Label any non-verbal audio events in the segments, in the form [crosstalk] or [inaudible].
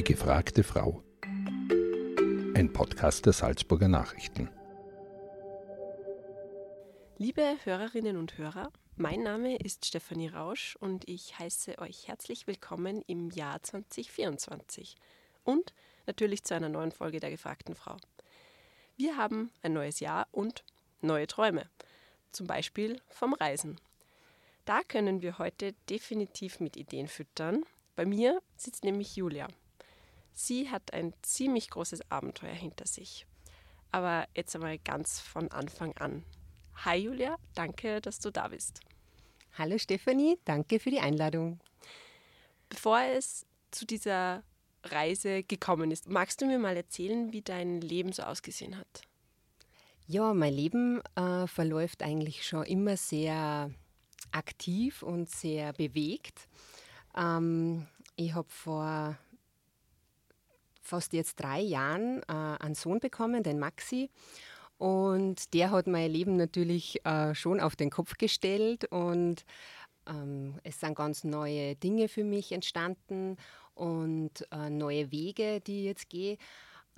Die gefragte Frau. Ein Podcast der Salzburger Nachrichten. Liebe Hörerinnen und Hörer, mein Name ist Stefanie Rausch und ich heiße euch herzlich willkommen im Jahr 2024 und natürlich zu einer neuen Folge der gefragten Frau. Wir haben ein neues Jahr und neue Träume, zum Beispiel vom Reisen. Da können wir heute definitiv mit Ideen füttern. Bei mir sitzt nämlich Julia. Sie hat ein ziemlich großes Abenteuer hinter sich. Aber jetzt einmal ganz von Anfang an. Hi Julia, danke, dass du da bist. Hallo Stefanie, danke für die Einladung. Bevor es zu dieser Reise gekommen ist, magst du mir mal erzählen, wie dein Leben so ausgesehen hat? Ja, mein Leben äh, verläuft eigentlich schon immer sehr aktiv und sehr bewegt. Ähm, ich habe vor fast jetzt drei Jahren äh, einen Sohn bekommen, den Maxi. Und der hat mein Leben natürlich äh, schon auf den Kopf gestellt und ähm, es sind ganz neue Dinge für mich entstanden und äh, neue Wege, die ich jetzt gehe.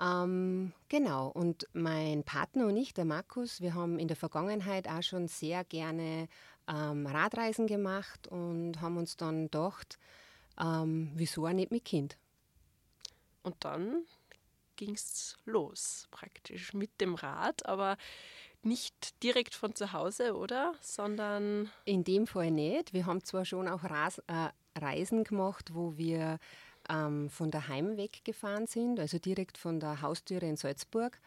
Ähm, genau, und mein Partner und ich, der Markus, wir haben in der Vergangenheit auch schon sehr gerne ähm, Radreisen gemacht und haben uns dann gedacht, ähm, wieso auch nicht mit Kind? Und dann ging es los, praktisch mit dem Rad, aber nicht direkt von zu Hause, oder? Sondern. In dem Fall nicht. Wir haben zwar schon auch äh, Reisen gemacht, wo wir ähm, von daheim weggefahren sind, also direkt von der Haustüre in Salzburg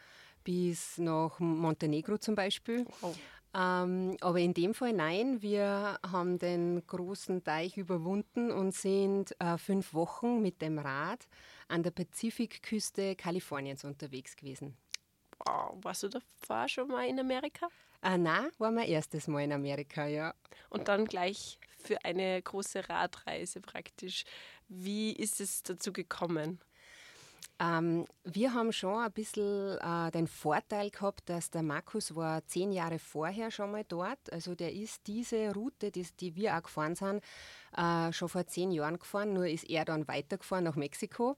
bis nach Montenegro zum Beispiel. Oh. Ähm, aber in dem Fall nein, wir haben den großen Teich überwunden und sind äh, fünf Wochen mit dem Rad an der Pazifikküste Kaliforniens unterwegs gewesen. Wow, warst du davor schon mal in Amerika? Äh, nein, war mein erstes Mal in Amerika, ja. Und dann gleich für eine große Radreise praktisch. Wie ist es dazu gekommen? Ähm, wir haben schon ein bisschen äh, den Vorteil gehabt, dass der Markus war zehn Jahre vorher schon mal dort. Also der ist diese Route, die, die wir auch gefahren sind, äh, schon vor zehn Jahren gefahren. Nur ist er dann weitergefahren nach Mexiko.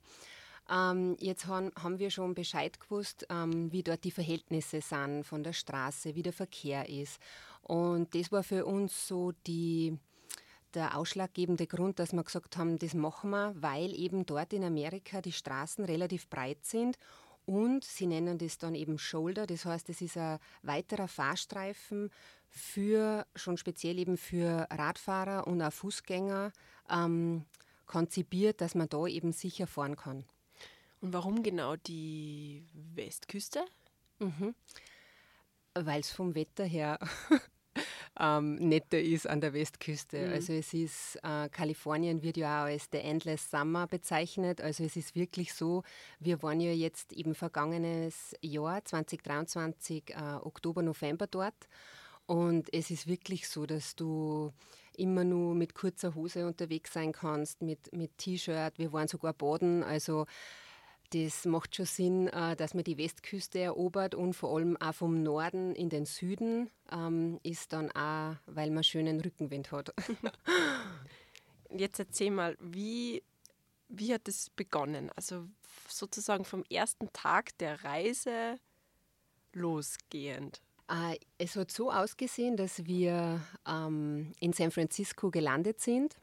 Ähm, jetzt haben, haben wir schon Bescheid gewusst, ähm, wie dort die Verhältnisse sind von der Straße, wie der Verkehr ist. Und das war für uns so die der ausschlaggebende Grund, dass wir gesagt haben, das machen wir, weil eben dort in Amerika die Straßen relativ breit sind und sie nennen das dann eben Shoulder, das heißt, es ist ein weiterer Fahrstreifen für, schon speziell eben für Radfahrer und auch Fußgänger ähm, konzipiert, dass man da eben sicher fahren kann. Und warum genau die Westküste? Mhm. Weil es vom Wetter her ähm, netter ist an der Westküste. Mhm. Also es ist, äh, Kalifornien wird ja auch als The Endless Summer bezeichnet. Also es ist wirklich so, wir waren ja jetzt eben vergangenes Jahr, 2023, äh, Oktober, November dort. Und es ist wirklich so, dass du immer nur mit kurzer Hose unterwegs sein kannst, mit, mit T-Shirt. Wir waren sogar baden. Also das macht schon Sinn, äh, dass man die Westküste erobert und vor allem auch vom Norden in den Süden ähm, ist dann auch, weil man schönen Rückenwind hat. [laughs] Jetzt erzähl mal, wie, wie hat es begonnen? Also sozusagen vom ersten Tag der Reise losgehend. Äh, es hat so ausgesehen, dass wir ähm, in San Francisco gelandet sind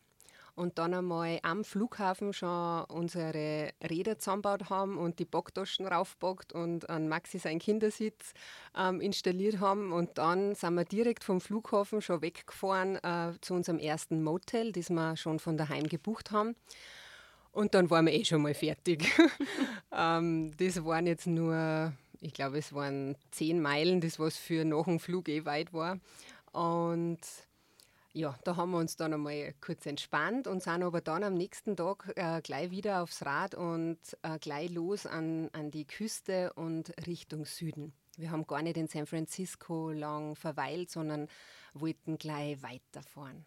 und dann einmal am Flughafen schon unsere Räder zusammengebaut haben und die Bocktaschen raufbockt und an Maxi seinen Kindersitz ähm, installiert haben. Und dann sind wir direkt vom Flughafen schon weggefahren äh, zu unserem ersten Motel, das wir schon von daheim gebucht haben. Und dann waren wir eh schon mal fertig. [laughs] ähm, das waren jetzt nur, ich glaube, es waren zehn Meilen, das was für nach dem Flug eh weit war. Und ja, da haben wir uns dann einmal kurz entspannt und sind aber dann am nächsten Tag äh, gleich wieder aufs Rad und äh, gleich los an, an die Küste und Richtung Süden. Wir haben gar nicht in San Francisco lang verweilt, sondern wollten gleich weiterfahren.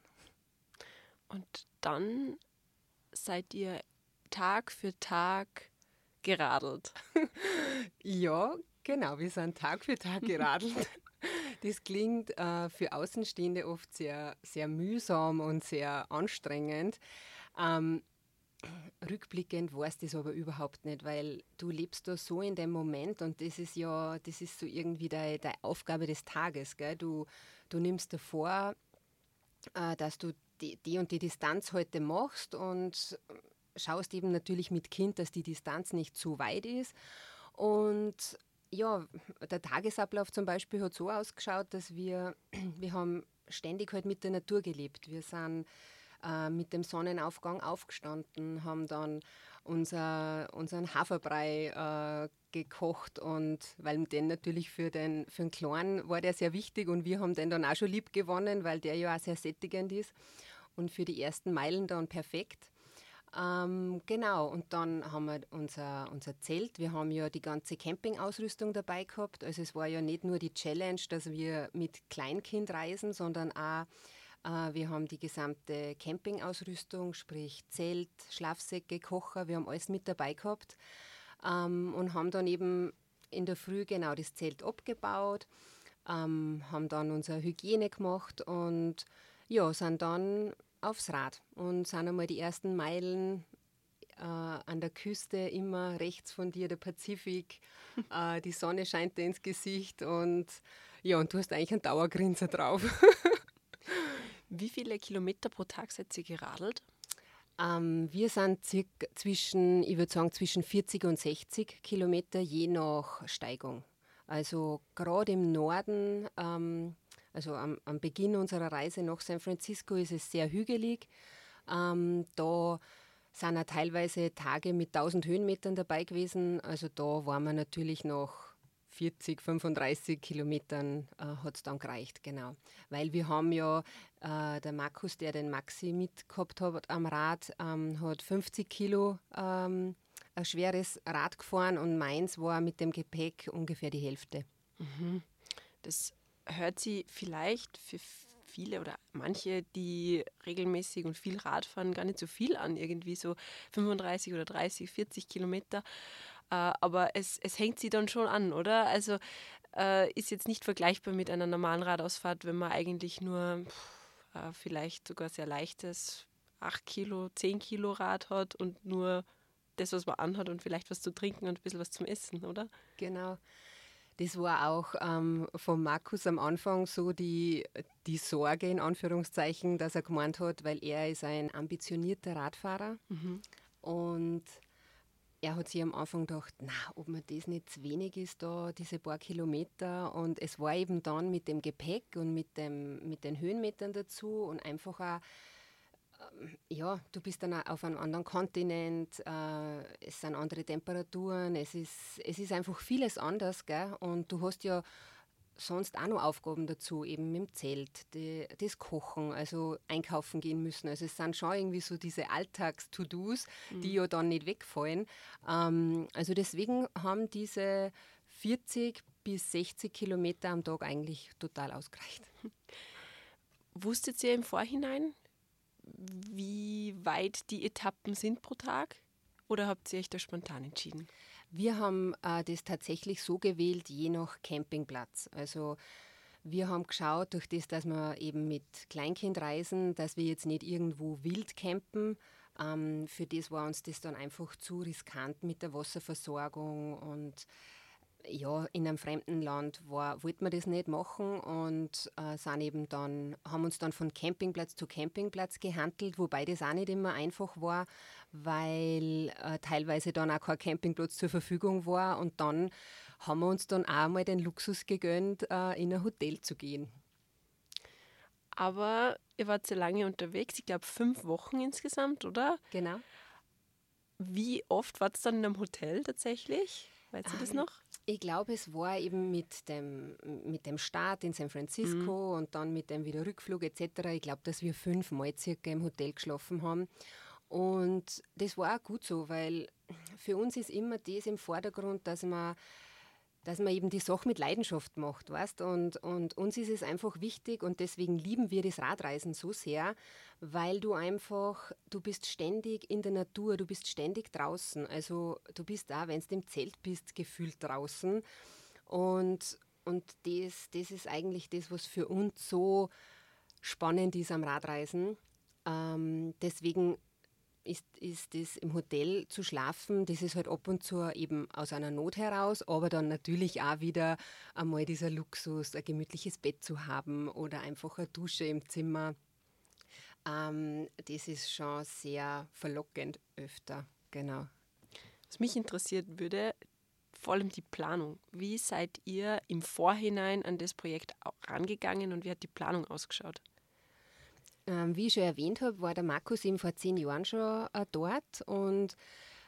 Und dann seid ihr Tag für Tag geradelt. [laughs] ja, genau, wir sind Tag für Tag [laughs] geradelt. [laughs] Das klingt äh, für Außenstehende oft sehr, sehr mühsam und sehr anstrengend. Ähm, rückblickend weißt du das aber überhaupt nicht, weil du lebst da so in dem Moment und das ist ja, das ist so irgendwie deine, deine Aufgabe des Tages. Gell? Du, du nimmst dir vor, äh, dass du die, die und die Distanz heute machst und schaust eben natürlich mit Kind, dass die Distanz nicht zu weit ist. Und ja, der Tagesablauf zum Beispiel hat so ausgeschaut, dass wir, [clears throat] wir haben ständig halt mit der Natur gelebt. Wir sind äh, mit dem Sonnenaufgang aufgestanden, haben dann unser, unseren Haferbrei äh, gekocht und weil den natürlich für den, für den Kleinen war der sehr wichtig und wir haben den dann auch schon lieb gewonnen, weil der ja auch sehr sättigend ist und für die ersten Meilen dann perfekt. Ähm, genau, und dann haben wir unser, unser Zelt. Wir haben ja die ganze Campingausrüstung dabei gehabt. Also es war ja nicht nur die Challenge, dass wir mit Kleinkind reisen, sondern auch äh, wir haben die gesamte Campingausrüstung, sprich Zelt, Schlafsäcke, Kocher, wir haben alles mit dabei gehabt ähm, und haben dann eben in der Früh genau das Zelt abgebaut, ähm, haben dann unsere Hygiene gemacht und ja, sind dann aufs Rad und sind einmal die ersten Meilen äh, an der Küste, immer rechts von dir der Pazifik. [laughs] Äh, die Sonne scheint dir ins Gesicht und ja, und du hast eigentlich einen Dauergrinser drauf. [laughs] Wie viele Kilometer pro Tag seid ihr geradelt? Ähm, wir sind circa zwischen, ich würde sagen, zwischen 40 und 60 Kilometer je nach Steigung. Also gerade im Norden, ähm, also am, am, Beginn unserer Reise nach San Francisco ist es sehr hügelig. Ähm, da sind auch teilweise Tage mit 1000 Höhenmetern dabei gewesen. Also da waren wir natürlich noch 40, 35 Kilometern äh, hat es dann gereicht, genau. Weil wir haben ja, äh, der Markus, der den Maxi mitgehabt hat am Rad, ähm, hat 50 Kilo ähm, ein schweres Rad gefahren und meins war mit dem Gepäck ungefähr die Hälfte. Mhm. Das hört sie vielleicht für viele oder manche, die regelmäßig und viel Rad fahren, gar nicht so viel an, irgendwie so 35 oder 30, 40 Kilometer. Äh, aber es, es hängt sie dann schon an, oder? Also äh, ist jetzt nicht vergleichbar mit einer normalen Radausfahrt, wenn man eigentlich nur äh, vielleicht sogar sehr leichtes 8 Kilo, 10 Kilo Rad hat und nur das, was man anhat und vielleicht was zu trinken und ein bisschen was zum Essen, oder? Genau. Das war auch ähm, von Markus am Anfang so die, die Sorge, in Anführungszeichen, dass er gemeint hat, weil er ist ein ambitionierter Radfahrer mhm. und er hat sich am Anfang gedacht, na, ob mir das nicht zu wenig ist, da diese paar Kilometer. Und es war eben dann mit dem Gepäck und mit, dem, mit den Höhenmetern dazu und einfach auch, ja, du bist dann auf einem anderen Kontinent, äh, es sind andere Temperaturen, es ist, es ist einfach vieles anders, gell? Und du hast ja sonst auch noch Aufgaben dazu, eben mit dem Zelt, die, das Kochen, also einkaufen gehen müssen. Also es sind schon irgendwie so diese Alltags-To-Dos, mhm. die ja dann nicht wegfallen. Ähm, also deswegen haben diese 40 bis 60 Kilometer am Tag eigentlich total ausgereicht. [laughs] Wusstet ihr im Vorhinein, wie weit die Etappen sind pro Tag? Oder habt ihr euch da spontan entschieden? Wir haben äh, das tatsächlich so gewählt, je nach Campingplatz. Also wir haben geschaut, durch das, dass wir eben mit Kleinkind reisen, dass wir jetzt nicht irgendwo wild campen. Ähm, für das war uns das dann einfach zu riskant mit der Wasserversorgung und ja, in einem fremden Land war, wollten wir das nicht machen und äh, sind eben dann, haben uns dann von Campingplatz zu Campingplatz gehandelt, wobei das auch nicht immer einfach war, weil äh, teilweise dann auch kein Campingplatz zur Verfügung war und dann haben wir uns dann auch mal den Luxus gegönnt, äh, in ein Hotel zu gehen. Aber ihr wart sehr lange unterwegs, ich glaube fünf Wochen insgesamt, oder? Genau. Wie oft wart ihr dann in einem Hotel tatsächlich? Weißt du das ähm, noch? Ich glaube, es war eben mit dem, mit dem Start in San Francisco mhm. und dann mit dem Wiederrückflug etc. Ich glaube, dass wir fünfmal circa im Hotel geschlafen haben. Und das war auch gut so, weil für uns ist immer das im Vordergrund, dass man dass man eben die Sache mit Leidenschaft macht, weißt? Und, und uns ist es einfach wichtig und deswegen lieben wir das Radreisen so sehr, weil du einfach, du bist ständig in der Natur, du bist ständig draußen. Also du bist da, wenn du im Zelt bist, gefühlt draußen. Und, und das, das ist eigentlich das, was für uns so spannend ist am Radreisen. Ähm, deswegen ist, ist das im Hotel zu schlafen, das ist halt ab und zu eben aus einer Not heraus, aber dann natürlich auch wieder einmal dieser Luxus, ein gemütliches Bett zu haben oder einfach eine Dusche im Zimmer. Ähm, das ist schon sehr verlockend öfter, genau. Was mich interessiert würde, vor allem die Planung. Wie seid ihr im Vorhinein an das Projekt rangegangen und wie hat die Planung ausgeschaut? Ähm, wie ich schon erwähnt habe, war der Markus eben vor zehn Jahren schon äh, dort und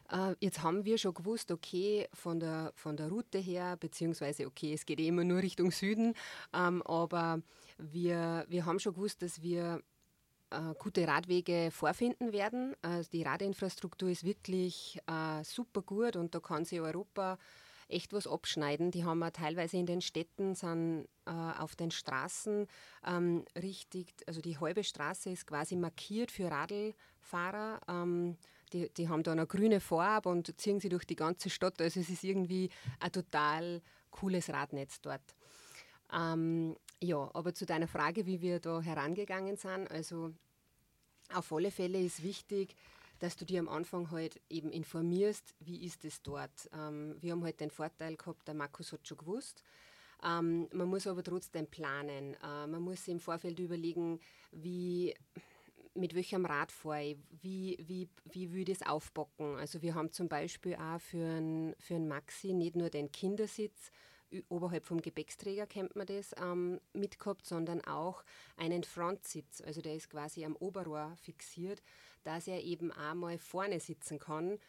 äh, jetzt haben wir schon gewusst, okay, von der, von der Route her, beziehungsweise, okay, es geht eh immer nur Richtung Süden, ähm, aber wir, wir haben schon gewusst, dass wir äh, gute Radwege vorfinden werden. Also die Radinfrastruktur ist wirklich super gut und da kann sich Europa echt was abschneiden. Die haben wir teilweise in den Städten, sind äh, auf den Straßen ähm, richtig, also die halbe Straße ist quasi markiert für Radlfahrer. Ähm, die, die haben da eine grüne Farbe und ziehen sie durch die ganze Stadt. Also es ist irgendwie ein total cooles Radnetz dort. Ähm, ja, aber zu deiner Frage, wie wir da herangegangen sind, also auf alle Fälle ist wichtig, dass du dir am Anfang halt eben informierst, wie ist es dort. Ähm, wir haben halt den Vorteil gehabt, der Markus hat schon gewusst. Ähm, man muss aber trotzdem planen. Äh, man muss im Vorfeld überlegen, wie, mit welchem Rad fahre ich, wie, wie, wie will ich das aufbocken. Also wir haben zum Beispiel auch für einen für Maxi nicht nur den Kindersitz, oberhalb vom Gepäcksträger kennt man das, ähm, mitgehabt, sondern auch einen Frontsitz. Also der ist quasi am Oberrohr fixiert, dass er eben einmal vorne sitzen kann,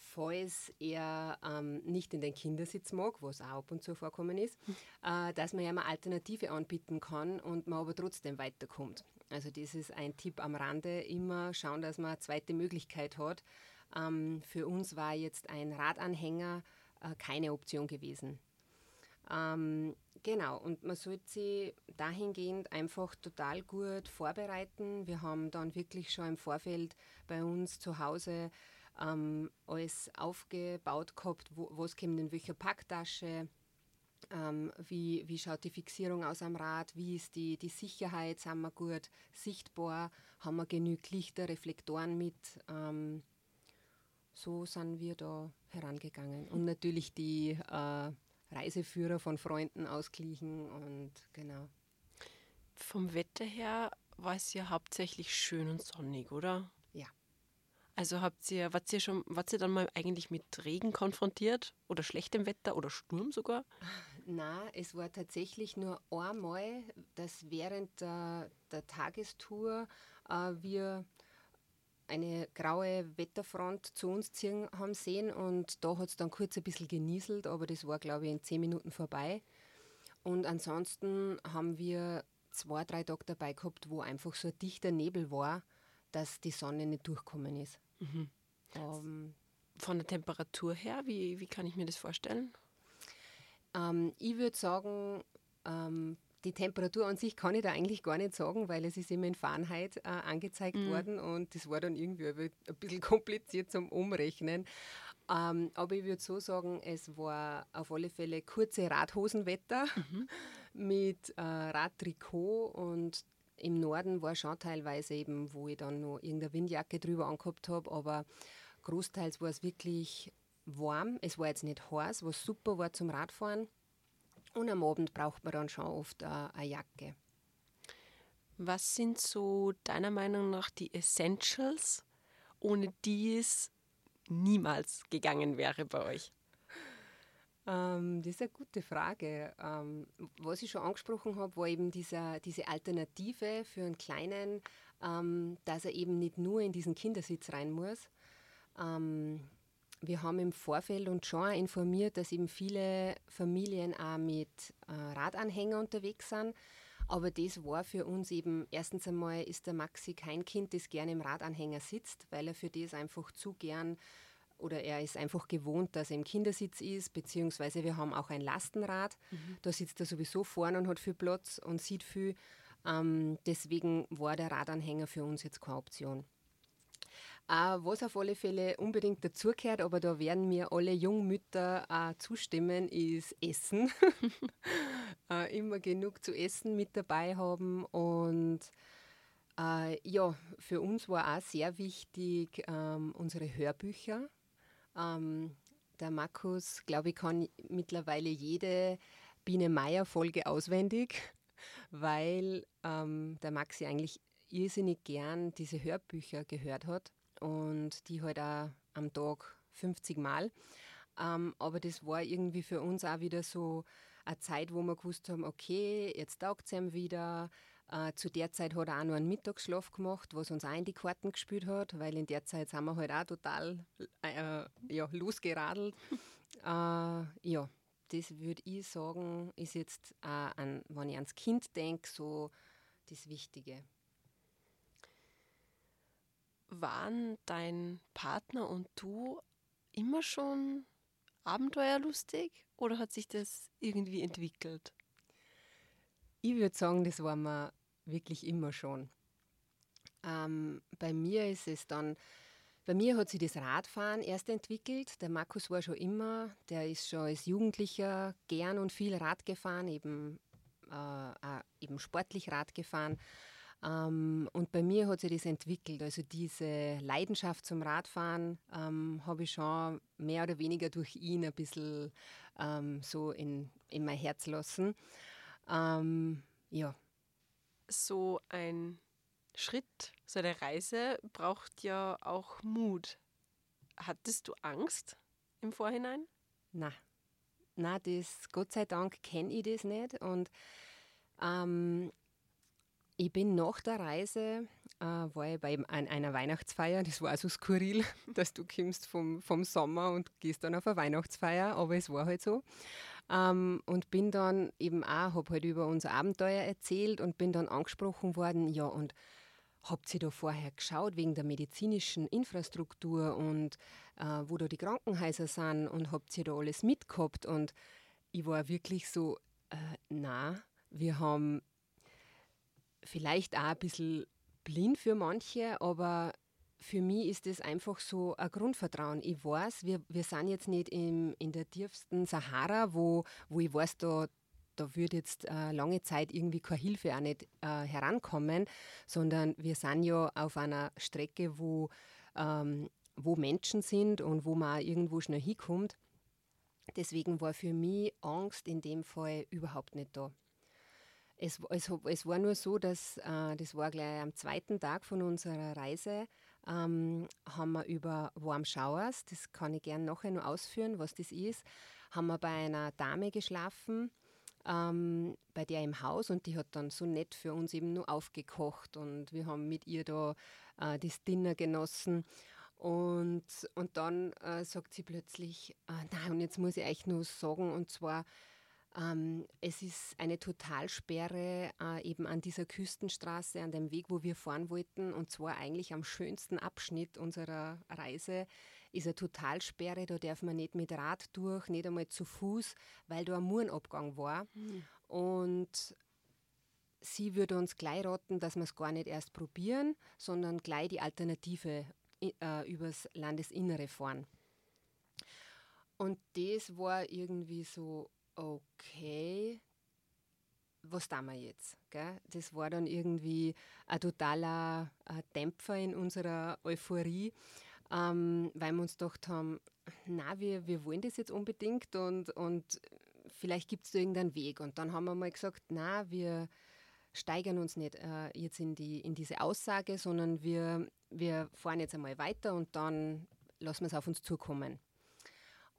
falls er ähm, nicht in den Kindersitz mag, was auch ab und zu vorkommen ist, äh, dass man ja eine Alternative anbieten kann und man aber trotzdem weiterkommt. Also das ist ein Tipp am Rande, immer schauen, dass man eine zweite Möglichkeit hat. Ähm, für uns war jetzt ein Radanhänger äh, keine Option gewesen. Ähm, genau, und man sollte sich dahingehend einfach total gut vorbereiten. Wir haben dann wirklich schon im Vorfeld bei uns zu Hause ähm, alles aufgebaut gehabt, wo, was kommt in welcher Packtasche, ähm, wie, wie schaut die Fixierung aus am Rad, wie ist die, die Sicherheit, sind wir gut sichtbar, haben wir genügend Lichter, Reflektoren mit. Ähm, so sind wir da herangegangen. Und natürlich die äh, Reiseführer von Freunden ausglichen und genau. Vom Wetter her war es ja hauptsächlich schön und sonnig, oder? Ja. Also habt ihr, wart ihr schon, wart ihr dann mal eigentlich mit Regen konfrontiert oder schlechtem Wetter oder Sturm sogar? [laughs] Na, es war tatsächlich nur einmal, dass während der, der Tagestour äh, wir eine graue Wetterfront zu uns ziehen haben sehen und da hat es dann kurz ein bisschen genieselt, aber das war, glaube ich, in zehn Minuten vorbei. Und ansonsten haben wir zwei, drei Tage dabei gehabt, wo einfach so ein dichter Nebel war, dass die Sonne nicht durchkommen ist. Mhm. Ähm, Von der Temperatur her, wie, wie kann ich mir das vorstellen? Ähm, ich würde sagen, ähm, die Temperatur an sich kann ich da eigentlich gar nicht sagen, weil es ist immer in Fahrenheit äh, angezeigt mhm. worden und das war dann irgendwie ein bisschen [laughs] kompliziert zum Umrechnen. Ähm, aber ich würde so sagen, es war auf alle Fälle kurze Radhosenwetter mhm. [laughs] mit äh, Radtrikot und im Norden war schon teilweise eben, wo ich dann noch irgendeine Windjacke drüber angehabt habe, aber großteils war es wirklich warm. Es war jetzt nicht heiß, was super war zum Radfahren. Und am Abend braucht man dann schon oft eine, eine Jacke. Was sind so deiner Meinung nach die Essentials, ohne die es niemals gegangen wäre bei euch? Ähm, das ist eine gute Frage. Ähm, was ich schon angesprochen habe, war eben dieser, diese Alternative für einen Kleinen, ähm, dass er eben nicht nur in diesen Kindersitz rein muss. Ähm, wir haben im Vorfeld uns schon informiert, dass eben viele Familien auch mit äh, Radanhänger unterwegs sind. Aber das war für uns eben, erstens einmal ist der Maxi kein Kind, das gerne im Radanhänger sitzt, weil er für das einfach zu gern oder er ist einfach gewohnt, dass er im Kindersitz ist, beziehungsweise wir haben auch ein Lastenrad. Mhm. Da sitzt er sowieso vorne und hat viel Platz und sieht viel. Ähm, deswegen war der Radanhänger für uns jetzt keine Option. Äh, was auf alle Fälle unbedingt dazugehört, aber da werden mir alle Jungmütter äh, zustimmen, ist Essen. [laughs] [laughs] äh, immer genug zu essen mit dabei haben und Äh, ja, für uns war auch sehr wichtig ähm, unsere Hörbücher. Ähm, der Markus, glaube ich, kann mittlerweile jede Biene Meier-Folge auswendig, [laughs] weil ähm, der Maxi eigentlich irrsinnig gern diese Hörbücher gehört hat und die halt auch am Tag 50 Mal. Ähm, aber das war irgendwie für uns auch wieder so eine Zeit, wo wir gewusst haben, okay, jetzt taugt es ihm wieder. Äh, zu der Zeit hat er auch noch einen Mittagsschlaf gemacht, was uns auch in die Karten gespielt hat, weil in der Zeit sind wir halt auch total äh, ja, losgeradelt. [laughs] äh, ja, das würde ich sagen, ist jetzt, äh, an, wenn ich ans Kind denke, so das Wichtige. Waren dein Partner und du immer schon abenteuerlustig oder hat sich das irgendwie entwickelt? Ich würde sagen, das war mir wirklich immer schon. Ähm, bei mir ist es dann, bei mir hat sich das Radfahren erst entwickelt. Der Markus war schon immer, der ist schon als Jugendlicher gern und viel Rad gefahren, eben, äh, eben sportlich Rad gefahren. Ähm, und bei mir hat sich das entwickelt. Also diese Leidenschaft zum Radfahren ähm, habe ich schon mehr oder weniger durch ihn ein bisschen ähm, so in, in mein Herz lassen. Ähm, ja. So ein Schritt, so eine Reise braucht ja auch Mut. Hattest du Angst im Vorhinein? Na, na, das Gott sei Dank kenne ich das nicht und ähm, ich bin nach der Reise, äh, war ich bei einer Weihnachtsfeier, das war so skurril, [laughs] dass du kommst vom, vom Sommer und gehst dann auf eine Weihnachtsfeier, aber es war halt so. Ähm, und bin dann eben auch, habe halt über unser Abenteuer erzählt und bin dann angesprochen worden, ja und habt ihr da vorher geschaut wegen der medizinischen Infrastruktur und äh, wo da die Krankenhäuser sind und habt ihr da alles mitgehabt und ich war wirklich so, äh, na, wir haben vielleicht auch ein bisschen blind für manche, aber für mich ist es einfach so ein Grundvertrauen. Ich weiß, wir, wir sind jetzt nicht im, in der tiefsten Sahara, wo, wo ich weiß, da, da würde jetzt äh, lange Zeit irgendwie keine Hilfe auch nicht äh, herankommen, sondern wir sind ja auf einer Strecke, wo, ähm, wo Menschen sind und wo man irgendwo schnell hinkommt. Deswegen war für mich Angst in dem Fall überhaupt nicht da. Es, es, es war nur so, dass äh, das war gleich am zweiten Tag von unserer Reise, ähm, haben wir über Warm Showers, das kann ich gerne nachher noch ausführen, was das ist, haben wir bei einer Dame geschlafen, ähm, bei der im Haus und die hat dann so nett für uns eben nur aufgekocht und wir haben mit ihr da äh, das Dinner genossen. Und, und dann äh, sagt sie plötzlich, äh, nein, und jetzt muss ich euch nur sagen, und zwar, es ist eine Totalsperre äh, eben an dieser Küstenstraße, an dem Weg, wo wir fahren wollten. Und zwar eigentlich am schönsten Abschnitt unserer Reise ist eine Totalsperre. Da darf man nicht mit Rad durch, nicht einmal zu Fuß, weil da ein Murenabgang war. Mhm. Und sie würde uns gleich raten, dass wir es gar nicht erst probieren, sondern gleich die Alternative äh, übers Landesinnere fahren. Und das war irgendwie so, okay, was tun wir jetzt? Gell? Das war dann irgendwie ein totaler ein Dämpfer in unserer Euphorie, ähm, weil wir uns gedacht haben, na, wir, wir wollen das jetzt unbedingt und, und vielleicht gibt es da irgendeinen Weg. Und dann haben wir mal gesagt, na, wir steigern uns nicht äh, jetzt in, die, in diese Aussage, sondern wir, wir fahren jetzt einmal weiter und dann lassen wir es auf uns zukommen.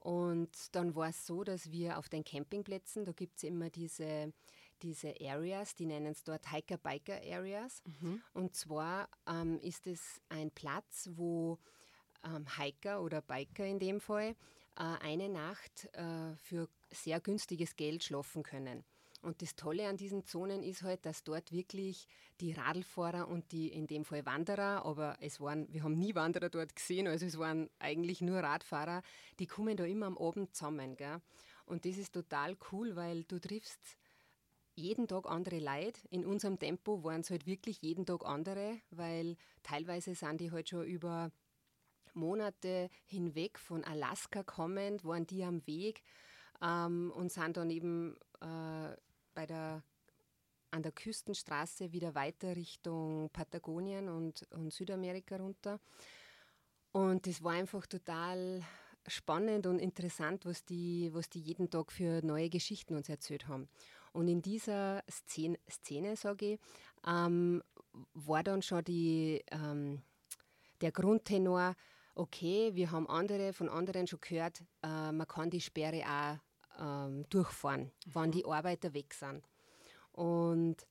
Und dann war es so, dass wir auf den Campingplätzen, da gibt es immer diese, diese Areas, die nennen es dort Hiker-Biker-Areas. Mhm. Und zwar ähm, ist es ein Platz, wo ähm, Hiker oder Biker in dem Fall äh, eine Nacht äh, für sehr günstiges Geld schlafen können. Und das Tolle an diesen Zonen ist halt, dass dort wirklich die Radlfahrer und die in dem Fall Wanderer, aber es waren, wir haben nie Wanderer dort gesehen, also es waren eigentlich nur Radfahrer, die kommen da immer am Abend zusammen. Gell? Und das ist total cool, weil du triffst jeden Tag andere Leute. In unserem Tempo waren es halt wirklich jeden Tag andere, weil teilweise sind die halt schon über Monate hinweg von Alaska kommend, waren die am Weg ähm, und sind dann eben äh, bei der an der Küstenstraße wieder weiter Richtung Patagonien und, und Südamerika runter. Und das war einfach total spannend und interessant, was die, was die jeden Tag für neue Geschichten uns erzählt haben. Und in dieser Szene, Szene sage ich, ähm, war dann schon die, ähm, der Grundtenor, okay, wir haben andere von anderen schon gehört, äh, man kann die Sperre auch ähm, durchfahren, mhm. wenn die Arbeiter weg sind. Und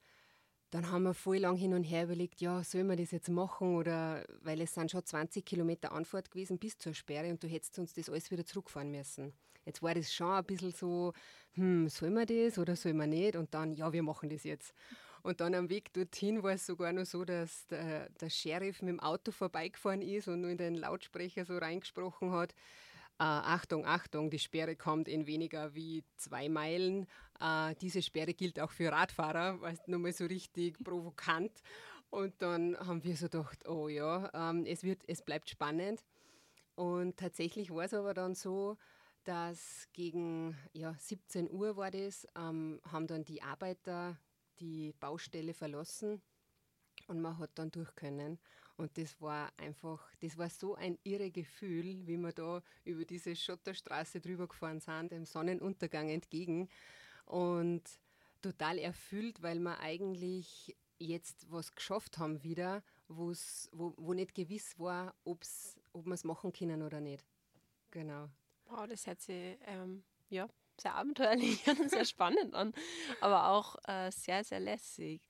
dann haben wir voll lang hin und her überlegt, ja, sollen wir das jetzt machen oder, weil es sind schon 20 Kilometer Anfahrt gewesen bis zur Sperre und du hättest uns das alles wieder zurückfahren müssen. Jetzt war das schon ein bisschen so, hm, sollen wir das oder sollen wir nicht? Und dann, ja, wir machen das jetzt. Und dann am Weg dorthin war es sogar noch so, dass der, der Sheriff mit dem Auto vorbeigefahren ist und nur in den Lautsprecher so reingesprochen hat, äh, Achtung, Achtung, die Sperre kommt in weniger wie zwei Meilen. Äh, diese Sperre gilt auch für Radfahrer, weißt du, nochmal so richtig [laughs] provokant. Und dann haben wir so gedacht, oh ja, ähm, es, wird, es bleibt spannend. Und tatsächlich war es aber dann so, dass gegen ja, 17 Uhr war das, ähm, haben dann die Arbeiter die Baustelle verlassen und man hat dann durch können. Und das war einfach, das war so ein irre Gefühl, wie wir da über diese Schotterstraße drüber gefahren sind, dem Sonnenuntergang entgegen. Und total erfüllt, weil wir eigentlich jetzt was geschafft haben wieder, wo, wo nicht gewiss war, ob's, ob wir es machen können oder nicht. Genau. Wow, das hört sich ähm, ja, sehr abenteuerlich [laughs] und sehr spannend an, aber auch äh, sehr, sehr lässig.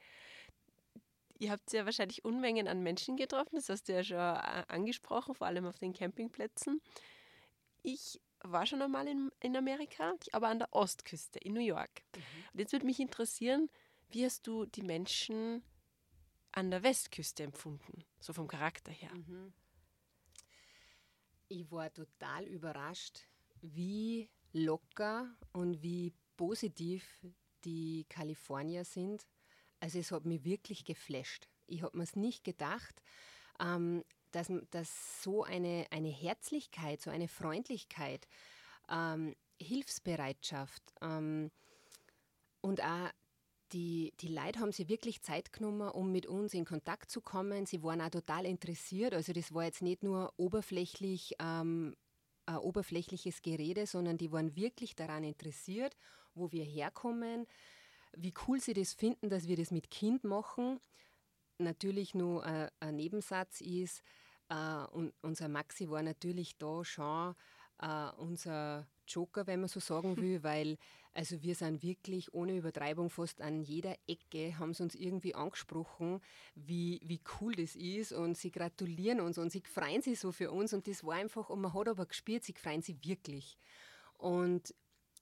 Ihr habt ja wahrscheinlich Unmengen an Menschen getroffen, das hast du ja schon äh, angesprochen, vor allem auf den Campingplätzen. Ich war schon einmal in, in Amerika, aber an der Ostküste, in New York. Mhm. Und jetzt würde mich interessieren, wie hast du die Menschen an der Westküste empfunden, so vom Charakter her? Mhm. Ich war total überrascht, wie locker und wie positiv die Kalifornier sind also es hat mich wirklich geflasht. Ich habe mir es nicht gedacht, ähm, dass, dass so eine, eine Herzlichkeit, so eine Freundlichkeit, ähm, Hilfsbereitschaft ähm, und auch die, die Leute haben sich wirklich Zeit genommen, um mit uns in Kontakt zu kommen. Sie waren auch total interessiert. Also das war jetzt nicht nur oberflächlich, ähm, ein oberflächliches Gerede, sondern die waren wirklich daran interessiert, wo wir herkommen, wie cool sie das finden, dass wir das mit Kind machen. Natürlich nur ein, ein Nebensatz ist, äh, und unser Maxi war natürlich da schon äh, unser Joker, wenn man so sagen will, [laughs] weil also wir sind wirklich ohne Übertreibung fast an jeder Ecke, haben sie uns irgendwie angesprochen, wie, wie cool das ist und sie gratulieren uns und sie freuen sich so für uns und das war einfach, und man hat aber gespürt, sie freuen sich wirklich. Und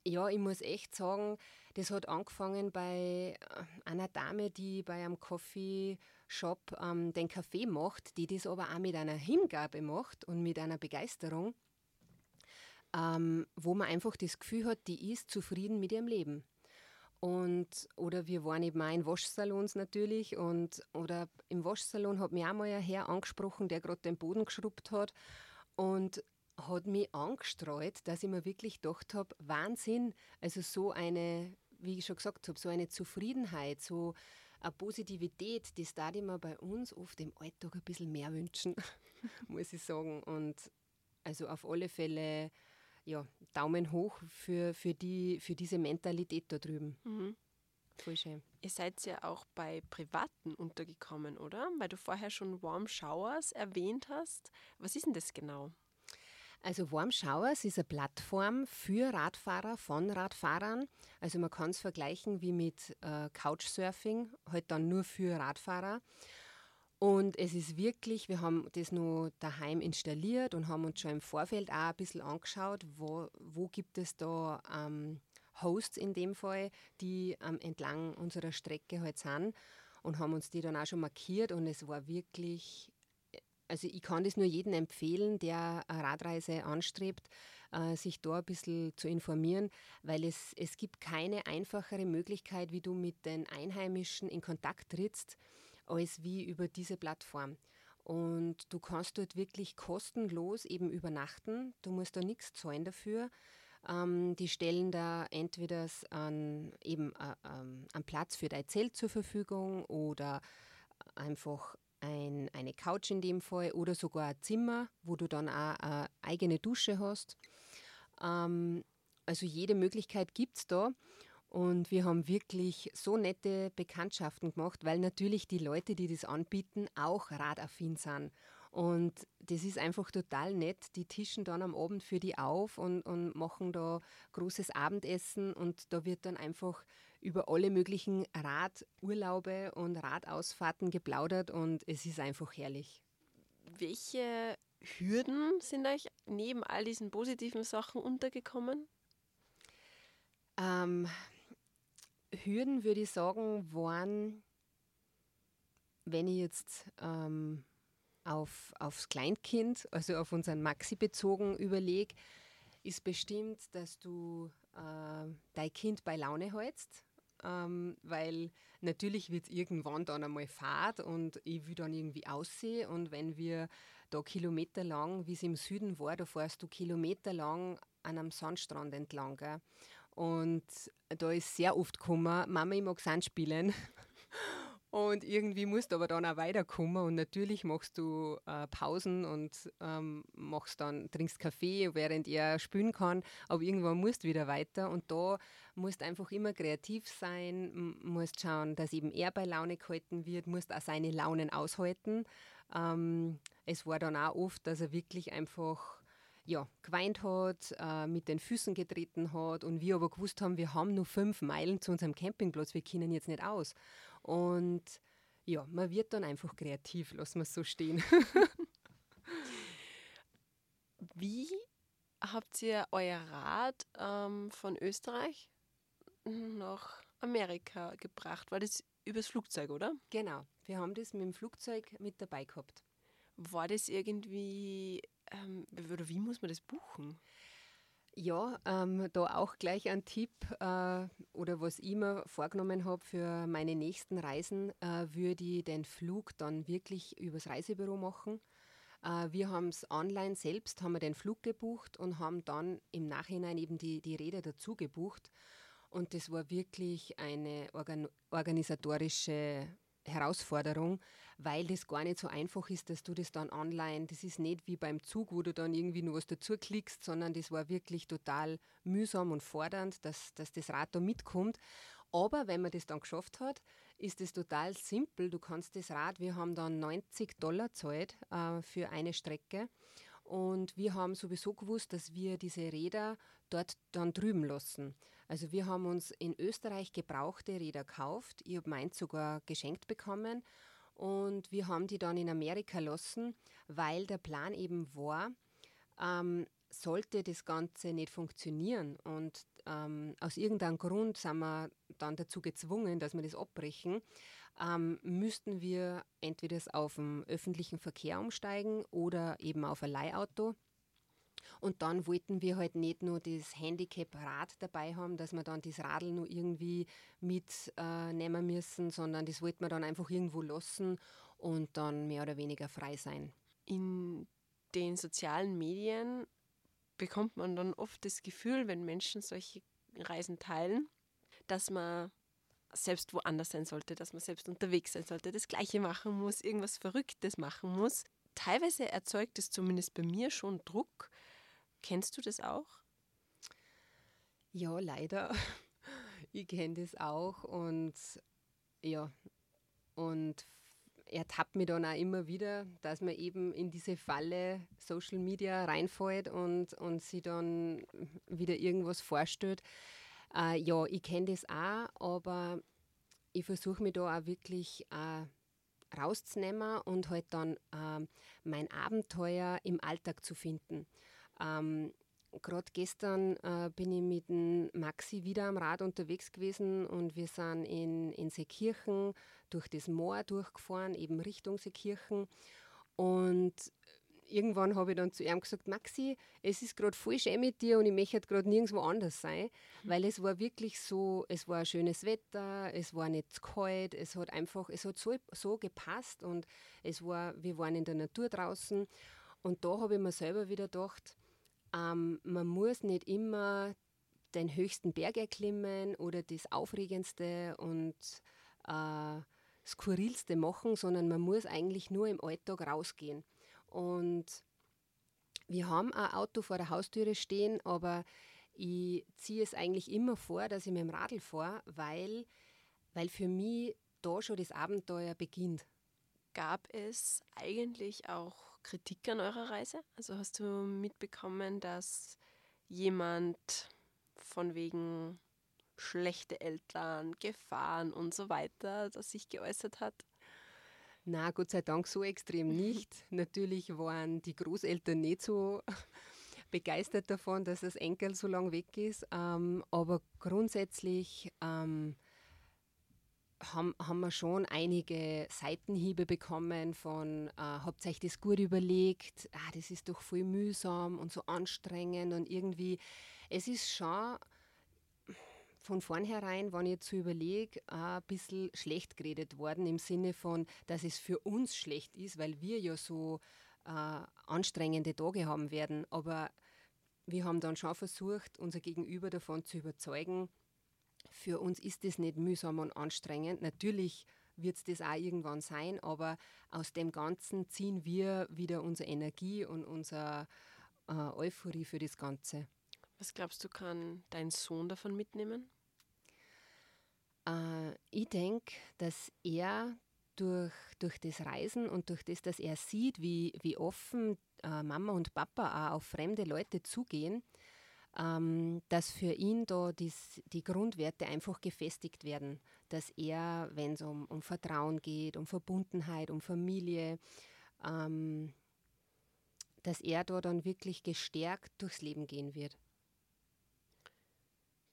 ja, ich muss echt sagen, das hat angefangen bei äh, einer Dame, die bei einem Coffeeshop ähm, den Kaffee macht, die das aber auch mit einer Hingabe macht und mit einer Begeisterung, ähm, wo man einfach das Gefühl hat, die ist zufrieden mit ihrem Leben. Und, oder wir waren eben auch in Waschsalons natürlich und oder im Waschsalon hat mich auch mal ein Herr angesprochen, der gerade den Boden geschrubbt hat und hat mich angestreut, dass ich mir wirklich gedacht habe, Wahnsinn, also so eine, wie ich schon gesagt habe, so eine Zufriedenheit, so eine Positivität, das darf ich mir bei uns oft im Alltag ein bisschen mehr wünschen, [laughs] muss ich sagen. Und also auf alle Fälle, ja, Daumen hoch für, für, die, für diese Mentalität da drüben. Mhm. Voll schön. Ihr seid ja auch bei Privaten untergekommen, oder? Weil du vorher schon Warm Showers erwähnt hast. Was ist denn das genau? Also Warm Showers ist eine Plattform für Radfahrer, von Radfahrern. Also man kann es vergleichen wie mit äh, Couchsurfing, halt dann nur für Radfahrer. Und es ist wirklich, wir haben das nur daheim installiert und haben uns schon im Vorfeld auch ein bisschen angeschaut, wo, wo gibt es da ähm, Hosts in dem Fall, die ähm, entlang unserer Strecke halt sind und haben uns die dann auch schon markiert und es war wirklich also ich kann das nur jedem empfehlen, der eine Radreise anstrebt, äh, sich da ein bisschen zu informieren, weil es, es gibt keine einfachere Möglichkeit, wie du mit den Einheimischen in Kontakt trittst, als wie über diese Plattform. Und du kannst dort wirklich kostenlos eben übernachten. Du musst da nichts zahlen dafür. Ähm, die stellen da entweder an, eben äh, ähm, einen Platz für dein Zelt zur Verfügung oder einfach ein, eine Couch in dem Fall oder sogar ein Zimmer, wo du dann auch eine eigene Dusche hast. Ähm, also jede Möglichkeit gibt es da. Und wir haben wirklich so nette Bekanntschaften gemacht, weil natürlich die Leute, die das anbieten, auch radaffin sind. Und das ist einfach total nett. Die tischen dann am Abend für die auf und, und machen da großes Abendessen und da wird dann einfach über alle möglichen Radurlaube und Radausfahrten geplaudert und es ist einfach herrlich. Welche Hürden sind euch neben all diesen positiven Sachen untergekommen? Ähm, Hürden, würde ich sagen, waren, wenn ich jetzt ähm, auf, aufs Kleinkind, also auf unseren Maxi bezogen überlege, ist bestimmt, dass du äh, dein Kind bei Laune hältst. Ähm, weil natürlich wird es irgendwann dann einmal Fahrt und ich will dann irgendwie aussehen. Und wenn wir da kilometerlang, wie es im Süden war, da fährst du kilometerlang an einem Sandstrand entlang. Gell? Und da ist sehr oft gekommen, Mama, ich mag Sand spielen. [laughs] Und irgendwie musst du aber dann auch weiterkommen und natürlich machst du äh, Pausen und ähm, machst dann, trinkst Kaffee, während er spülen kann, aber irgendwann musst du wieder weiter und da musst du einfach immer kreativ sein, musst schauen, dass eben er bei Laune gehalten wird, musst auch seine Launen aushalten. Ähm, es war dann auch oft, dass er wirklich einfach ja, geweint hat, äh, mit den Füßen getreten hat und wir aber gewusst haben, wir haben nur fünf Meilen zu unserem Campingplatz, wir können jetzt nicht aus. Und ja, man wird dann einfach kreativ, lassen wir es so stehen. [laughs] Wie habt ihr euer Rad ähm, von Österreich nach Amerika gebracht? War das übers Flugzeug, oder? Genau, wir haben das mit dem Flugzeug mit dabei gehabt. War das irgendwie ähm, oder wie muss man das buchen? Ja, ähm, da auch gleich ein Tipp äh, oder was ich mir vorgenommen habe für meine nächsten Reisen, äh, würde ich den Flug dann wirklich übers Reisebüro machen. Äh, wir haben es online selbst, haben wir den Flug gebucht und haben dann im Nachhinein eben die, die Räder dazu gebucht. Und das war wirklich eine organ organisatorische Herausforderung, weil das gar nicht so einfach ist, dass du das dann online, das ist nicht wie beim Zug, wo du dann irgendwie nur was dazu klickst, sondern das war wirklich total mühsam und fordernd, dass, dass das Rad da mitkommt. Aber wenn man das dann geschafft hat, ist es total simpel. Du kannst das Rad, wir haben dann 90 Dollar zahlt äh, für eine Strecke und wir haben sowieso gewusst, dass wir diese Räder dort dann drüben lassen. Also wir haben uns in Österreich gebrauchte Räder gekauft. Ich habe meins sogar geschenkt bekommen. Und wir haben die dann in Amerika lassen, weil der Plan eben war, ähm, sollte das Ganze nicht funktionieren und ähm, aus irgendeinem Grund sind wir dann dazu gezwungen, dass wir das abbrechen, ähm, müssten wir entweder auf den öffentlichen Verkehr umsteigen oder eben auf ein Leihauto. Und dann wollten wir halt nicht nur das Handicap-Rad dabei haben, dass wir dann das Radl nur irgendwie mitnehmen äh, müssen, sondern das wollten wir dann einfach irgendwo lassen und dann mehr oder weniger frei sein. In den sozialen Medien bekommt man dann oft das Gefühl, wenn Menschen solche Reisen teilen, dass man selbst woanders sein sollte, dass man selbst unterwegs sein sollte, das Gleiche machen muss, irgendwas Verrücktes machen muss. Teilweise erzeugt es zumindest bei mir schon Druck. Kennst du das auch? Ja, leider. [laughs] Ich kenne das auch und ja, und ertappt mich dann auch immer wieder, dass man eben in diese Falle Social Media reinfällt und, und sie dann wieder irgendwas vorstellt. Äh, ja, ich kenne das auch, aber ich versuche mich da auch wirklich äh, rauszunehmen und halt dann äh, mein Abenteuer im Alltag zu finden. Ähm, Gerade gestern äh, bin ich mit dem Maxi wieder am Rad unterwegs gewesen und wir sind in, in Seekirchen durch das Moor durchgefahren, eben Richtung Seekirchen. Und irgendwann habe ich dann zu ihm gesagt, Maxi, es ist gerade voll schön mit dir und ich möchte gerade nirgendwo anders sein, weil es war wirklich so, es war schönes Wetter, es war nicht zu kalt, es hat einfach, es hat so, so gepasst und es war, wir waren in der Natur draußen und da habe ich mir selber wieder gedacht, Ähm, man muss nicht immer den höchsten Berg erklimmen oder das Aufregendste und äh, Skurrilste machen, sondern man muss eigentlich nur im Alltag rausgehen. Und wir haben ein Auto vor der Haustüre stehen, aber ich ziehe es eigentlich immer vor, dass ich mit dem Radl fahre, weil, weil für mich da schon das Abenteuer beginnt. Gab es eigentlich auch Kritik an eurer Reise? Also hast du mitbekommen, dass jemand von wegen schlechte Eltern, Gefahren und so weiter, das sich geäußert hat? Na, Gott sei Dank so extrem nicht. Natürlich waren die Großeltern nicht so [laughs] begeistert davon, dass das Enkel so lang weg ist. Ähm, aber grundsätzlich ähm, haben, haben wir schon einige Seitenhiebe bekommen von, äh, habt ihr euch das gut überlegt? Ah, das ist doch voll mühsam und so anstrengend und irgendwie, es ist schon von vornherein, wenn ich jetzt überlege, ein bisschen schlecht geredet worden im Sinne von, dass es für uns schlecht ist, weil wir ja so äh, anstrengende Tage haben werden. Aber wir haben dann schon versucht, unser Gegenüber davon zu überzeugen, für uns ist das nicht mühsam und anstrengend. Natürlich wird es das auch irgendwann sein, aber aus dem Ganzen ziehen wir wieder unsere Energie und unsere äh, Euphorie für das Ganze. Was glaubst du, kann dein Sohn davon mitnehmen? Äh, ich denke, dass er durch, durch das Reisen und durch das, dass er sieht, wie, wie offen äh, Mama und Papa auch auf fremde Leute zugehen, ähm, dass für ihn da dies, die Grundwerte einfach gefestigt werden. Dass er, wenn es um, um Vertrauen geht, um Verbundenheit, um Familie, ähm, dass er da dann wirklich gestärkt durchs Leben gehen wird.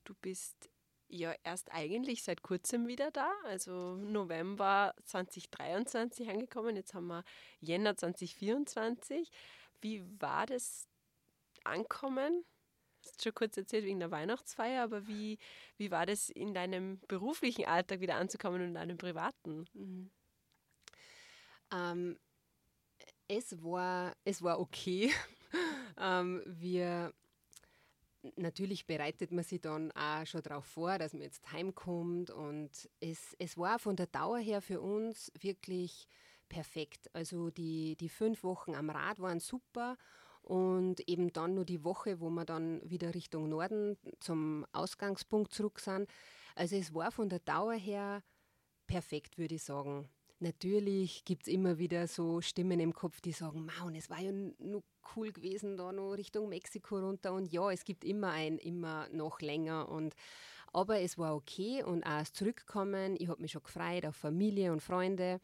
Du bist ja erst eigentlich seit kurzem wieder da, also November 2023 angekommen, jetzt haben wir Jänner 2024. Wie war das Ankommen? Du hast schon kurz erzählt wegen der Weihnachtsfeier, aber wie, wie war das in deinem beruflichen Alltag wieder anzukommen und in deinem privaten? Mhm. Ähm, es, war, es war okay. [laughs] ähm, wir natürlich bereitet man sich dann auch schon darauf vor, dass man jetzt heimkommt. Und es, es war von der Dauer her für uns wirklich perfekt. Also die, die fünf Wochen am Rad waren super. Und eben dann nur die Woche, wo wir dann wieder Richtung Norden zum Ausgangspunkt zurück sind. Also es war von der Dauer her perfekt, würde ich sagen. Natürlich gibt es immer wieder so Stimmen im Kopf, die sagen, Maun, es war ja nur cool gewesen, da noch Richtung Mexiko runter. Und ja, es gibt immer ein, immer noch länger. Und, aber es war okay und auch das Zurückkommen, ich habe mich schon gefreut auf Familie und Freunde.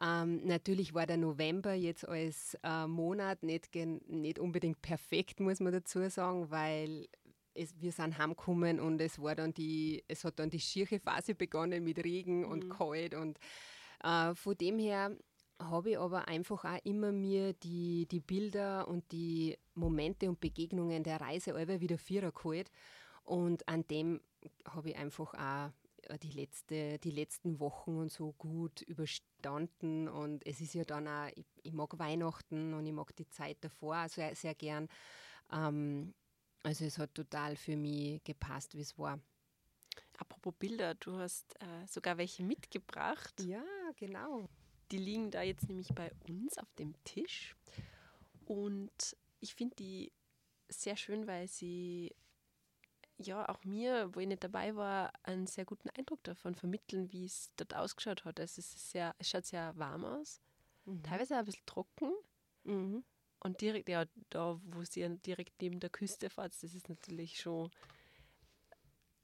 Ähm, natürlich war der November jetzt als äh, Monat nicht, nicht unbedingt perfekt, muss man dazu sagen, weil es, wir sind heimgekommen und es war dann die, es hat dann die schiere Phase begonnen mit Regen und mhm. kalt und äh, von dem her habe ich aber einfach auch immer mir die, die Bilder und die Momente und Begegnungen der Reise alle wieder vierer geholt. Und an dem habe ich einfach auch äh, die, letzte, die letzten Wochen und so gut überstanden. Und es ist ja dann auch, ich, ich mag Weihnachten und ich mag die Zeit davor sehr, sehr gern. Ähm, also es hat total für mich gepasst, wie es war. Apropos Bilder, du hast äh, sogar welche mitgebracht. Ja, genau. Die liegen da jetzt nämlich bei uns auf dem Tisch. Und ich finde die sehr schön, weil sie ja auch mir, wo ich nicht dabei war, einen sehr guten Eindruck davon vermitteln, wie es dort ausgeschaut hat. Also es, ist sehr, es schaut sehr warm aus, mhm. teilweise ein bisschen trocken. Mhm. Und direkt, ja, da, wo sie direkt neben der Küste fahrt, das ist natürlich schon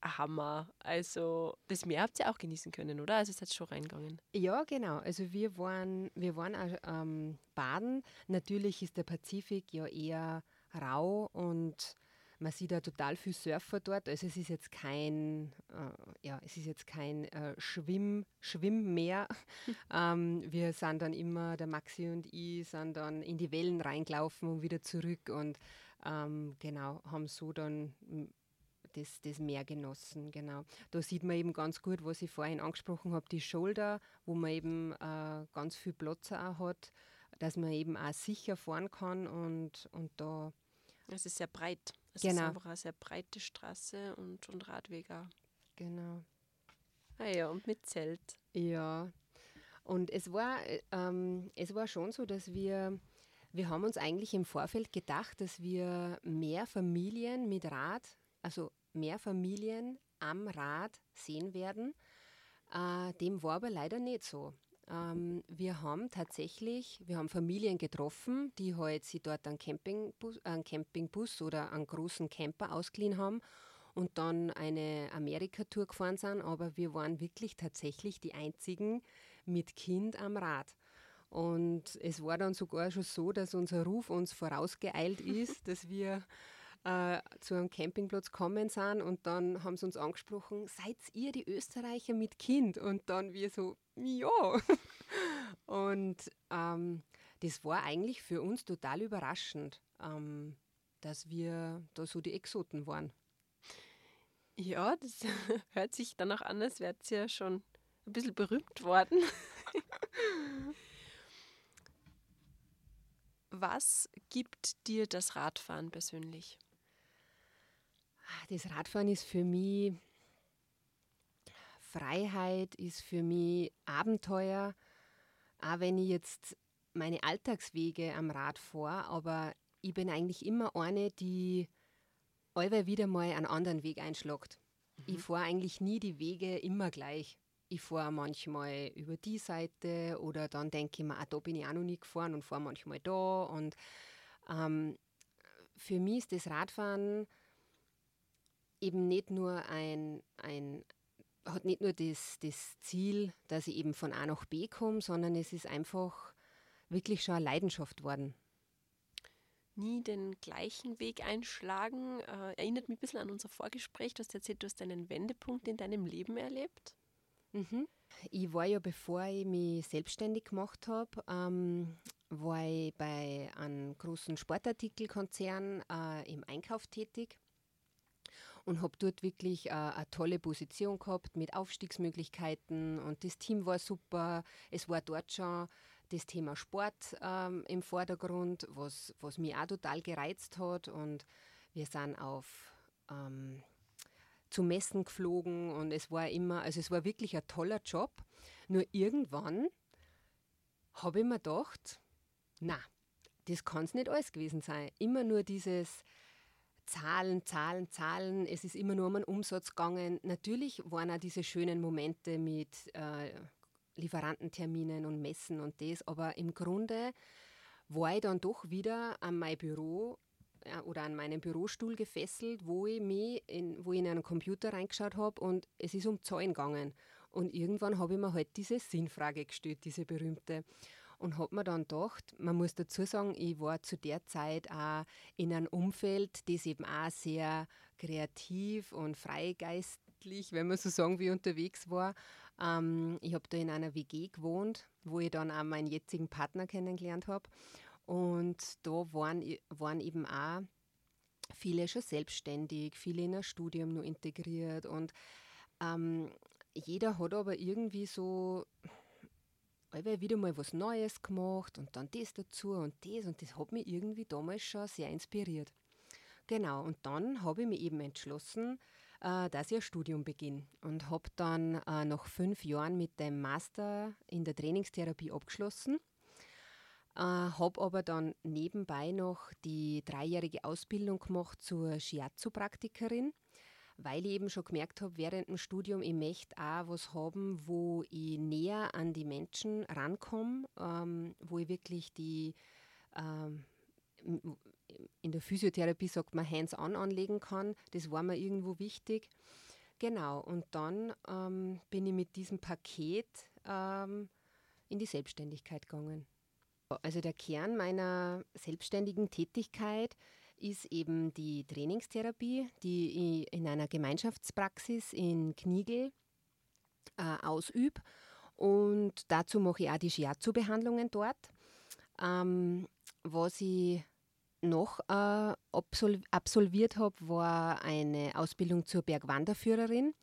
Hammer. Also das Meer habt ihr auch genießen können, oder? Also es hat schon reingegangen. Ja, genau. Also wir waren, wir waren auch ähm, baden. Natürlich ist der Pazifik ja eher rau und man sieht da total viel Surfer dort. Also es ist jetzt kein, äh, ja, es ist jetzt kein äh, Schwimm, Schwimmmeer. [laughs] ähm, wir sind dann immer, der Maxi und ich, sind dann in die Wellen reingelaufen und wieder zurück und ähm, genau, haben so dann das, das Meer genossen. Genau. Da sieht man eben ganz gut, was ich vorhin angesprochen habe, die Schulter, wo man eben äh, ganz viel Platz auch hat, dass man eben auch sicher fahren kann und, und da Es ist sehr breit. Es Genau. ist einfach eine sehr breite Straße und, und Radweg auch. Genau. Ah ja, und mit Zelt. Ja, und es war, äh, ähm, es war schon so, dass wir, wir haben uns eigentlich im Vorfeld gedacht, dass wir mehr Familien mit Rad, also mehr Familien am Rad sehen werden. Äh, dem war aber leider nicht so. Ähm, wir haben tatsächlich, wir haben Familien getroffen, die halt sich dort einen Campingbus, einen Campingbus oder einen großen Camper ausgeliehen haben und dann eine Amerika-Tour gefahren sind, aber wir waren wirklich tatsächlich die einzigen mit Kind am Rad. Und es war dann sogar schon so, dass unser Ruf uns vorausgeeilt ist, [laughs] dass wir äh, zu einem Campingplatz gekommen sind und dann haben sie uns angesprochen, seid ihr die Österreicher mit Kind? Und dann wir so, ja. [laughs] Und ähm, das war eigentlich für uns total überraschend, ähm, dass wir da so die Exoten waren. Ja, das [laughs] hört sich dann auch an, als wärt ihr ja schon ein bisschen berühmt worden. [laughs] Was gibt dir das Radfahren persönlich? Ah, Das Radfahren ist für mich Freiheit, ist für mich Abenteuer. Auch wenn ich jetzt meine Alltagswege am Rad fahre, aber ich bin eigentlich immer eine, die allweil wieder mal einen anderen Weg einschlagt. Ich fahre eigentlich nie die Wege immer gleich. Ich fahre manchmal über die Seite oder dann denke ich mir, ah, da bin ich auch noch nie gefahren und fahre manchmal da. Und ähm, für mich ist das Radfahren eben nicht nur ein, ein hat nicht nur das, das Ziel, dass ich eben von A nach B komme, sondern es ist einfach wirklich schon eine Leidenschaft worden. Nie den gleichen Weg einschlagen. Äh, erinnert mich ein bisschen an unser Vorgespräch. Du hast erzählt, du hast einen Wendepunkt in deinem Leben erlebt. Ich war ja, bevor ich mich selbstständig gemacht habe, ähm, war ich bei einem großen Sportartikelkonzern äh, im Einkauf tätig und habe dort wirklich äh, eine tolle Position gehabt mit Aufstiegsmöglichkeiten und das Team war super. Es war dort schon das Thema Sport ähm, im Vordergrund, was, was mich auch total gereizt hat und wir sind auf ähm, zu Messen geflogen und es war immer, also es war wirklich ein toller Job. Nur irgendwann habe ich mir gedacht, na, das kann es nicht alles gewesen sein. Immer nur dieses Zahlen, Zahlen, Zahlen. Es ist immer nur um einen Umsatz gegangen. Natürlich waren auch diese schönen Momente mit äh, Lieferantenterminen und Messen und das, aber im Grunde war ich dann doch wieder an mein Büro äh, oder an meinen Bürostuhl gefesselt, wo ich mich in, wo ich in einen Computer reingeschaut habe und es ist um Zahlen gegangen. Und irgendwann habe ich mir halt diese Sinnfrage gestellt, diese berühmte. Und habe mir dann gedacht, man muss dazu sagen, ich war zu der Zeit auch in einem Umfeld, das eben auch sehr kreativ und freigeistlich, wenn man so sagen will, unterwegs war. Ähm, ich habe da in einer WG gewohnt, wo ich dann auch meinen jetzigen Partner kennengelernt habe. Und da waren, waren eben auch viele schon selbstständig, viele in ein Studium nur integriert. Und ähm, jeder hat aber irgendwie so allweil wieder mal was Neues gemacht und dann das dazu und das. Und das hat mich irgendwie damals schon sehr inspiriert. Genau, und dann habe ich mich eben entschlossen, äh, dass ich ein Studium beginne. Und habe dann äh, nach fünf Jahren mit dem Master in der Trainingstherapie abgeschlossen. Äh, habe aber dann nebenbei noch die dreijährige Ausbildung gemacht zur Shiatsu-Praktikerin, weil ich eben schon gemerkt habe, während dem Studium, ich möchte auch was haben, wo ich näher an die Menschen rankomme, ähm, wo ich wirklich die, ähm, in der Physiotherapie sagt man, hands-on anlegen kann. Das war mir irgendwo wichtig. Genau, und dann ähm, bin ich mit diesem Paket ähm, in die Selbstständigkeit gegangen. Also der Kern meiner selbstständigen Tätigkeit ist eben die Trainingstherapie, die ich in einer Gemeinschaftspraxis in Kniegel äh, ausübe. Und dazu mache ich auch die Shiatsu-Behandlungen dort. Ähm, was ich noch äh, absol absolviert habe, war eine Ausbildung zur Bergwanderführerin.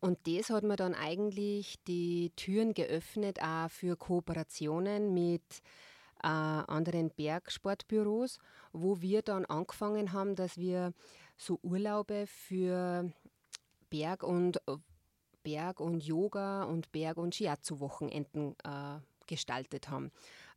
Und das hat mir dann eigentlich die Türen geöffnet, auch für Kooperationen mit äh, anderen Bergsportbüros, wo wir dann angefangen haben, dass wir so Urlaube für Berg und Berg und Yoga und Berg und Shiatsu-Wochenenden äh, gestaltet haben.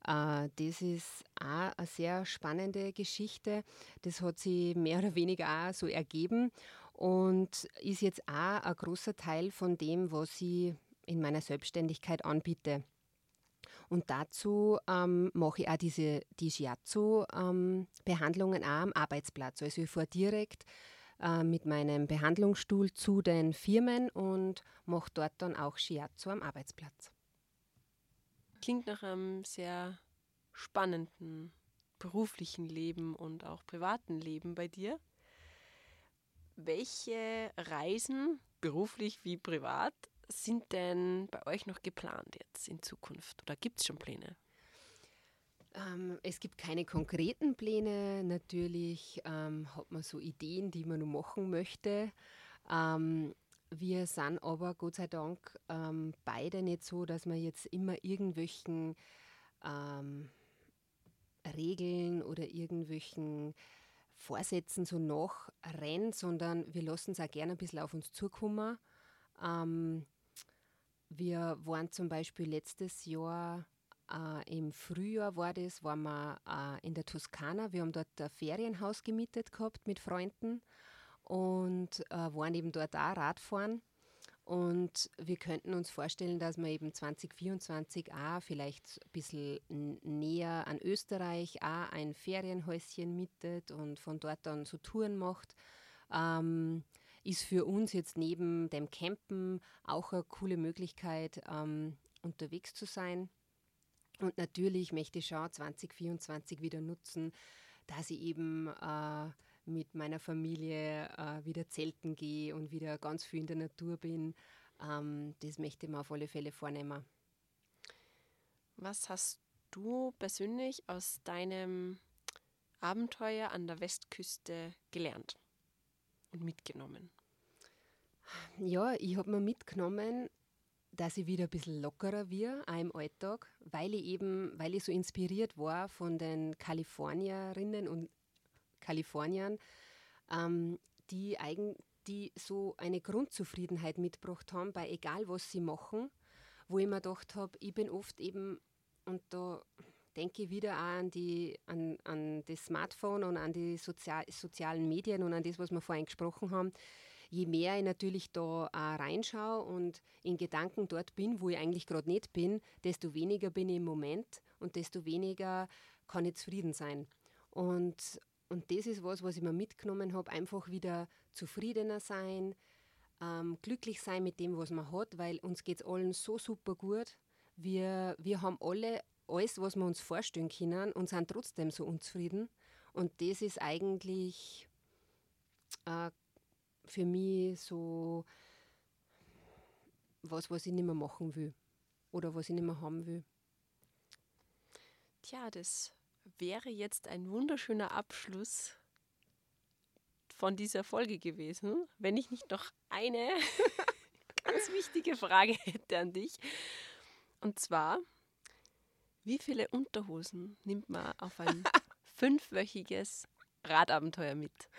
Äh, das ist auch eine sehr spannende Geschichte. Das hat sich mehr oder weniger auch so ergeben und ist jetzt auch ein großer Teil von dem, was ich in meiner Selbstständigkeit anbiete. Und dazu ähm, mache ich auch diese die Shiatsu-Behandlungen ähm, am Arbeitsplatz. Also ich fahre direkt äh, mit meinem Behandlungsstuhl zu den Firmen und mache dort dann auch Shiatsu am Arbeitsplatz. Klingt nach einem sehr spannenden beruflichen Leben und auch privaten Leben bei dir. Welche Reisen, beruflich wie privat, sind denn bei euch noch geplant jetzt in Zukunft oder gibt es schon Pläne? Ähm, es gibt keine konkreten Pläne. Natürlich ähm, hat man so Ideen, die man noch machen möchte. Ähm, wir sind aber Gott sei Dank ähm, beide nicht so, dass wir jetzt immer irgendwelchen ähm, Regeln oder irgendwelchen Vorsätzen so nachrennen, sondern wir lassen es auch gerne ein bisschen auf uns zukommen. Ähm, wir waren zum Beispiel letztes Jahr äh, im Frühjahr war das, waren wir äh, in der Toskana. Wir haben dort ein Ferienhaus gemietet gehabt mit Freunden und äh, waren eben dort auch Radfahren. Und wir könnten uns vorstellen, dass man eben 2024 auch vielleicht ein bisschen näher an Österreich auch ein Ferienhäuschen mietet und von dort dann so Touren macht. Ähm, ist für uns jetzt neben dem Campen auch eine coole Möglichkeit, ähm, unterwegs zu sein. Und natürlich möchte ich schon 2024 wieder nutzen, dass ich eben äh, mit meiner Familie äh, wieder zelten gehe und wieder ganz viel in der Natur bin. Ähm, das möchte ich mir auf alle Fälle vornehmen. Was hast du persönlich aus deinem Abenteuer an der Westküste gelernt und mitgenommen? Ja, ich habe mir mitgenommen, dass ich wieder ein bisschen lockerer wir auch im Alltag, weil ich eben, weil ich so inspiriert war von den Kalifornierinnen und Kaliforniern, ähm, die, eigen, die so eine Grundzufriedenheit mitgebracht haben, bei egal was sie machen, wo ich mir gedacht habe, ich bin oft eben, und da denke wieder an, die, an, an das Smartphone und an die Sozial sozialen Medien und an das, was wir vorhin gesprochen haben, je mehr ich natürlich da reinschaue und in Gedanken dort bin, wo ich eigentlich gerade nicht bin, desto weniger bin ich im Moment und desto weniger kann ich zufrieden sein. Und, und das ist was, was ich mir mitgenommen habe, einfach wieder zufriedener sein, ähm, glücklich sein mit dem, was man hat, weil uns geht es allen so super gut. Wir, wir haben alle alles, was wir uns vorstellen können und sind trotzdem so unzufrieden. Und das ist eigentlich äh, für mich so was, was ich nicht mehr machen will oder was ich nicht mehr haben will. Tja, das wäre jetzt ein wunderschöner Abschluss von dieser Folge gewesen, wenn ich nicht noch eine [laughs] ganz wichtige Frage hätte an dich. Und zwar, wie viele Unterhosen nimmt man auf ein [laughs] fünfwöchiges Radabenteuer mit?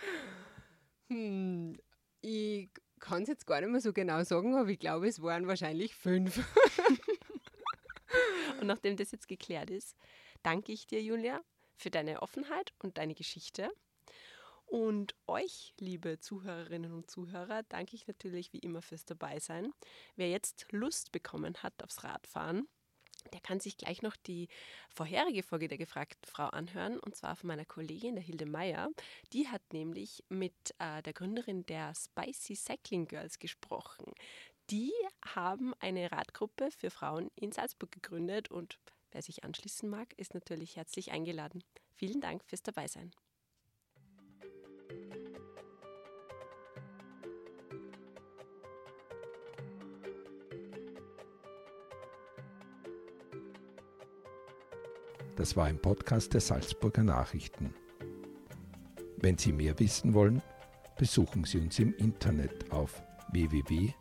Hm, ich kann es jetzt gar nicht mehr so genau sagen, aber ich glaube, es waren wahrscheinlich fünf. [laughs] und nachdem das jetzt geklärt ist, danke ich dir, Julia, für deine Offenheit und deine Geschichte. Und euch, liebe Zuhörerinnen und Zuhörer, danke ich natürlich wie immer fürs Dabeisein. Wer jetzt Lust bekommen hat aufs Radfahren, der kann sich gleich noch die vorherige Folge der gefragten Frau anhören, und zwar von meiner Kollegin, der Hilde Meyer. Die hat nämlich mit äh, der Gründerin der Spicy Cycling Girls gesprochen. Die haben eine Radgruppe für Frauen in Salzburg gegründet und wer sich anschließen mag, ist natürlich herzlich eingeladen. Vielen Dank fürs Dabeisein. Das war ein Podcast der Salzburger Nachrichten. Wenn Sie mehr wissen wollen, besuchen Sie uns im Internet auf www.sn.at.